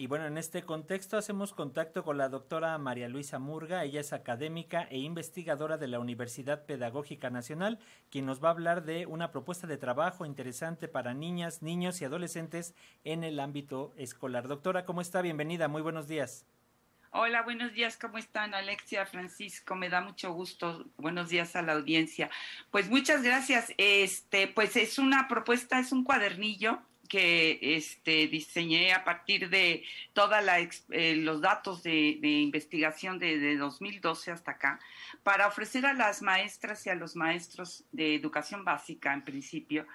Y bueno, en este contexto hacemos contacto con la doctora María Luisa Murga. Ella es académica e investigadora de la Universidad Pedagógica Nacional, quien nos va a hablar de una propuesta de trabajo interesante para niñas, niños y adolescentes en el ámbito escolar. Doctora, ¿cómo está? Bienvenida, muy buenos días. Hola, buenos días, ¿cómo están Alexia, Francisco? Me da mucho gusto. Buenos días a la audiencia. Pues muchas gracias. Este, pues es una propuesta, es un cuadernillo que este, diseñé a partir de todos eh, los datos de, investigación de, de, 2012 hasta acá, para ofrecer a las maestras y a los maestros de educación básica, en principio,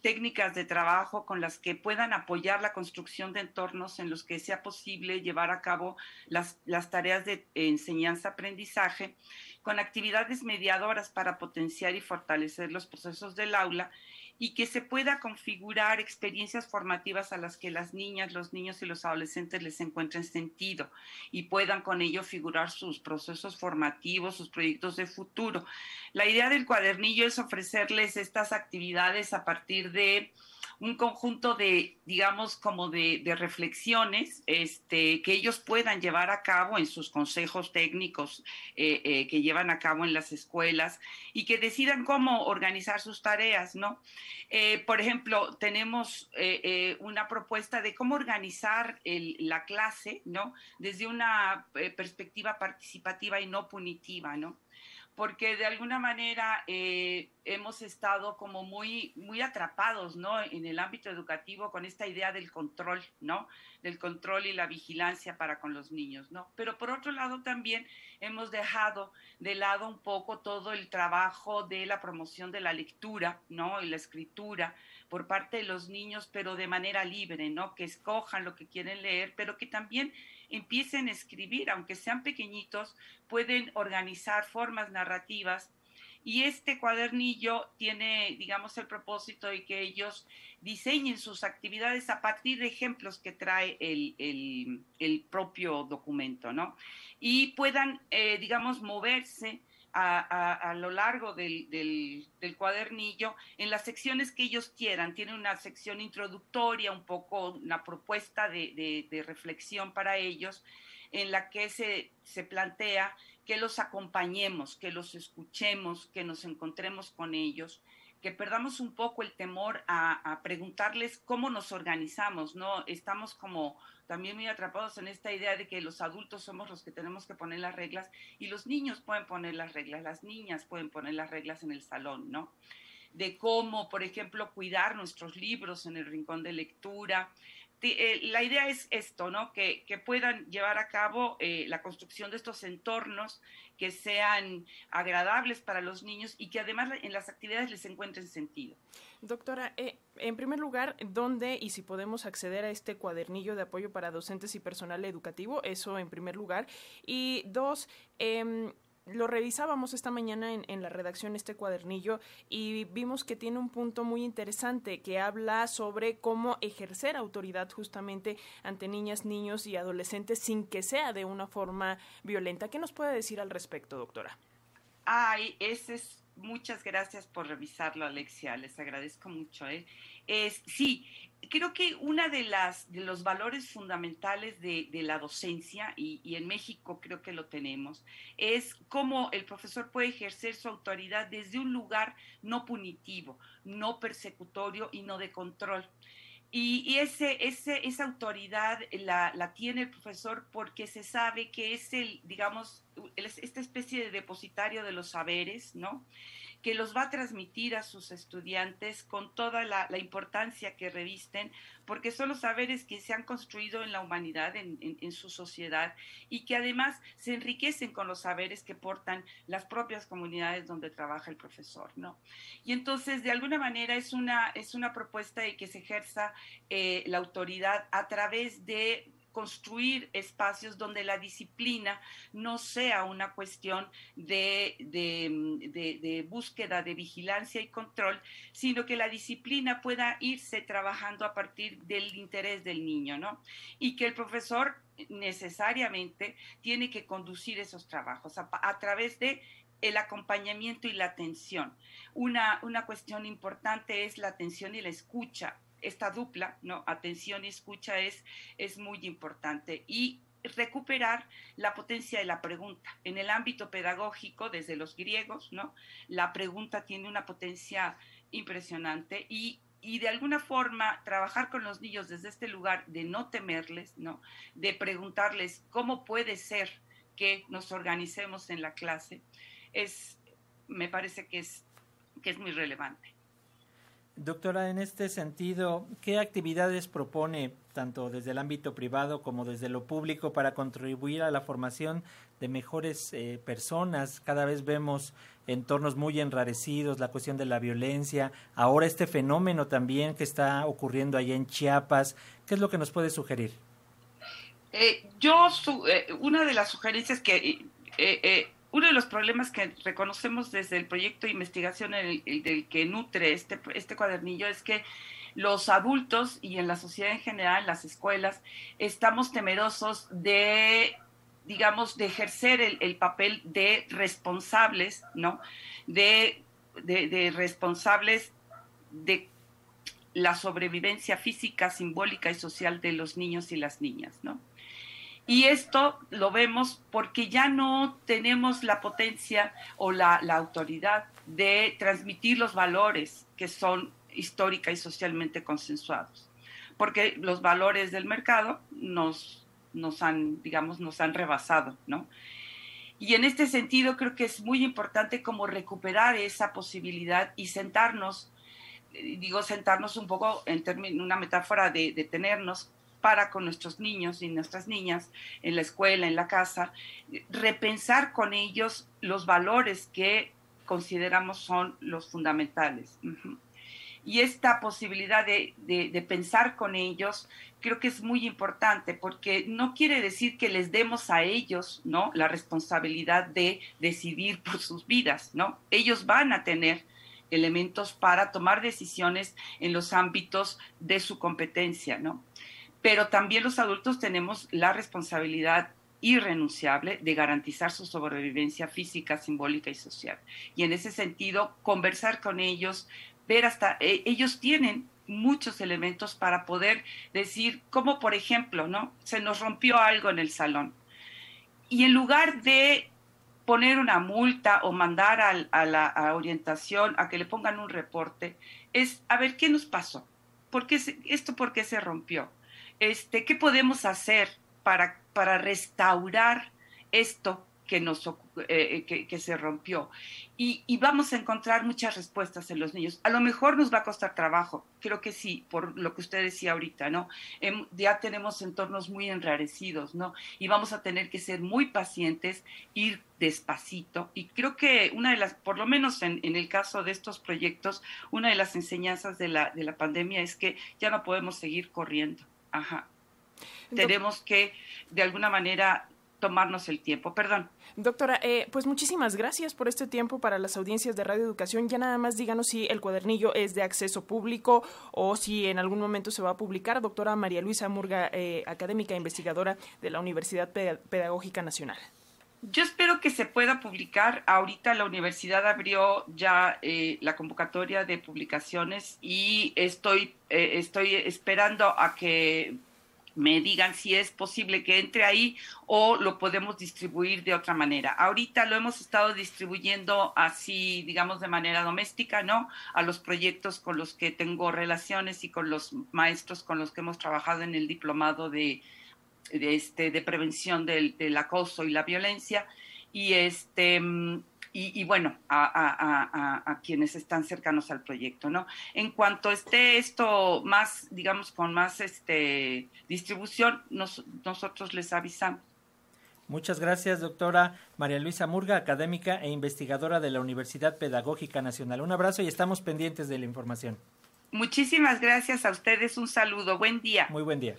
técnicas de trabajo con las que puedan apoyar la construcción de entornos en los que sea posible llevar a cabo las tareas de enseñanza-aprendizaje con actividades mediadoras para potenciar y fortalecer los procesos del aula y que se pueda configurar experiencias formativas a las que las niñas, los niños y los adolescentes les encuentren sentido y puedan con ello figurar sus procesos formativos, sus proyectos de futuro. La idea del cuadernillo es ofrecerles estas actividades a partir de un conjunto de, digamos, como de, reflexiones este, que ellos puedan llevar a cabo en sus consejos técnicos eh, eh, que llevan a cabo en las escuelas y que decidan cómo organizar sus tareas, ¿no? Eh, por ejemplo, tenemos una propuesta de cómo organizar la clase, ¿no? Desde una perspectiva participativa y no punitiva, ¿no? Porque de alguna manera eh, hemos estado como muy, muy atrapados, ¿no? En el ámbito educativo con esta idea del control, ¿no? Del control y la vigilancia para con los niños, ¿no? Pero por otro lado también hemos dejado de lado un poco todo el trabajo de la promoción de la lectura, ¿no? Y la escritura por parte de los niños, pero de manera libre, ¿no? Que escojan lo que quieren leer, pero que también empiecen a escribir, aunque sean pequeñitos, pueden organizar formas narrativas. Y este cuadernillo tiene, digamos, el propósito de que ellos diseñen sus actividades a partir de ejemplos que trae el, propio documento, ¿no? Y puedan, eh, digamos, moverse a, lo largo del, del, cuadernillo en las secciones que ellos quieran. Tiene una sección introductoria, un poco una propuesta de, de reflexión para ellos, en la que se, se plantea que los acompañemos, que los escuchemos, que nos encontremos con ellos que perdamos un poco el temor a, preguntarles cómo nos organizamos, ¿no? Estamos como también muy atrapados en esta idea de que los adultos somos los que tenemos que poner las reglas y los niños pueden poner las reglas, las niñas pueden poner las reglas en el salón, ¿no? De cómo, por ejemplo, cuidar nuestros libros en el rincón de lectura, eh, la idea es esto, ¿no? Que, puedan llevar a cabo eh, la construcción de estos entornos que sean agradables para los niños y que además en las actividades les encuentren sentido. Doctora, eh, en primer lugar, ¿dónde y si podemos acceder a este cuadernillo de apoyo para docentes y personal educativo? Eso en primer lugar. Y dos, eh, lo revisábamos esta mañana en, la redacción este cuadernillo y vimos que tiene un punto muy interesante que habla sobre cómo ejercer autoridad justamente ante niñas, niños y adolescentes sin que sea de una forma violenta. ¿Qué nos puede decir al respecto, doctora? Ay, ese es Muchas gracias por revisarlo, Alexia. Les agradezco mucho. ¿eh? Es, sí, creo que una de las de los valores fundamentales de, la docencia y, y, en México creo que lo tenemos es cómo el profesor puede ejercer su autoridad desde un lugar no punitivo, no persecutorio y no de control. Y, ese, ese, esa autoridad la, la, tiene el profesor porque se sabe que es el, digamos, esta especie de depositario de los saberes, ¿no? Que los va a transmitir a sus estudiantes con toda la, importancia que revisten, porque son los saberes que se han construido en la humanidad, en, su sociedad, y que además se enriquecen con los saberes que portan las propias comunidades donde trabaja el profesor, ¿no? Y entonces, de alguna manera, es una, es una propuesta de que se ejerza eh, la autoridad a través de construir espacios donde la disciplina no sea una cuestión de, de, búsqueda de vigilancia y control, sino que la disciplina pueda irse trabajando a partir del interés del niño, ¿no? Y que el profesor necesariamente tiene que conducir esos trabajos a, a través de el acompañamiento y la atención. Una, una cuestión importante es la atención y la escucha esta dupla, ¿no? Atención y escucha es, es muy importante. Y recuperar la potencia de la pregunta. En el ámbito pedagógico, desde los griegos, ¿no? La pregunta tiene una potencia impresionante y, y, de alguna forma trabajar con los niños desde este lugar de no temerles, ¿no? De preguntarles cómo puede ser que nos organicemos en la clase, es, me parece que es, que es muy relevante. Doctora, en este sentido, ¿qué actividades propone tanto desde el ámbito privado como desde lo público para contribuir a la formación de mejores eh, personas? Cada vez vemos entornos muy enrarecidos, la cuestión de la violencia, ahora este fenómeno también que está ocurriendo allá en Chiapas. ¿Qué es lo que nos puede sugerir? Eh, yo, eh, una de las sugerencias que uno de los problemas que reconocemos desde el proyecto de investigación el, del que nutre este, este cuadernillo es que los adultos y en la sociedad en general, las escuelas, estamos temerosos de, digamos, de ejercer el, papel de responsables, ¿no? De, de, de responsables de la sobrevivencia física, simbólica y social de los niños y las niñas, ¿no? Y esto lo vemos porque ya no tenemos la potencia o la, autoridad de transmitir los valores que son histórica y socialmente consensuados. Porque los valores del mercado nos, nos han, digamos, nos han rebasado, ¿no? Y en este sentido creo que es muy importante como recuperar esa posibilidad y sentarnos, eh, digo sentarnos un poco en una metáfora de, de tenernos para con nuestros niños y nuestras niñas en la escuela, en la casa, repensar con ellos los valores que consideramos son los fundamentales. Y esta posibilidad de, de, pensar con ellos creo que es muy importante porque no quiere decir que les demos a ellos ¿no? la responsabilidad de decidir por sus vidas, ¿no? Ellos van a tener elementos para tomar decisiones en los ámbitos de su competencia, ¿no? Pero también los adultos tenemos la responsabilidad irrenunciable de garantizar su sobrevivencia física, simbólica y social. Y en ese sentido, conversar con ellos, ver hasta, eh, ellos tienen muchos elementos para poder decir, como por ejemplo, ¿no? Se nos rompió algo en el salón. Y en lugar de poner una multa o mandar a, la orientación a que le pongan un reporte, es, a ver, ¿qué nos pasó? ¿Por qué ¿Esto por qué se rompió? Este, ¿qué podemos hacer para, para restaurar esto que, nos, eh, eh, que, se rompió? Y, vamos a encontrar muchas respuestas en los niños. A lo mejor nos va a costar trabajo, creo que sí, por lo que usted decía ahorita, ¿no? Em, ya tenemos entornos muy enrarecidos, ¿no? Y vamos a tener que ser muy pacientes, ir despacito. Y creo que una de las, por lo menos en, en el caso de estos proyectos, una de las enseñanzas de la, de la pandemia es que ya no podemos seguir corriendo Ajá. Tenemos que, de alguna manera, tomarnos el tiempo. Perdón. Doctora, eh, pues muchísimas gracias por este tiempo para las audiencias de Radio Educación. Ya nada más díganos si el cuadernillo es de acceso público o si en algún momento se va a publicar. Doctora María Luisa Murga, eh, académica e investigadora de la Universidad Pedagógica Nacional. Yo espero que se pueda publicar. Ahorita la universidad abrió ya eh, la convocatoria de publicaciones y estoy, eh, estoy esperando a que me digan si es posible que entre ahí o lo podemos distribuir de otra manera. Ahorita lo hemos estado distribuyendo así, digamos, de manera doméstica, ¿no? A los proyectos con los que tengo relaciones y con los maestros con los que hemos trabajado en el diplomado de de, este, de prevención del, acoso y la violencia y este y, bueno a, quienes están cercanos al proyecto no en cuanto esté esto más digamos con más este distribución nosotros les avisamos Muchas gracias, doctora María Luisa Murga, académica e investigadora de la Universidad Pedagógica Nacional. Un abrazo y estamos pendientes de la información. Muchísimas gracias a ustedes. Un saludo. Buen día. Muy buen día.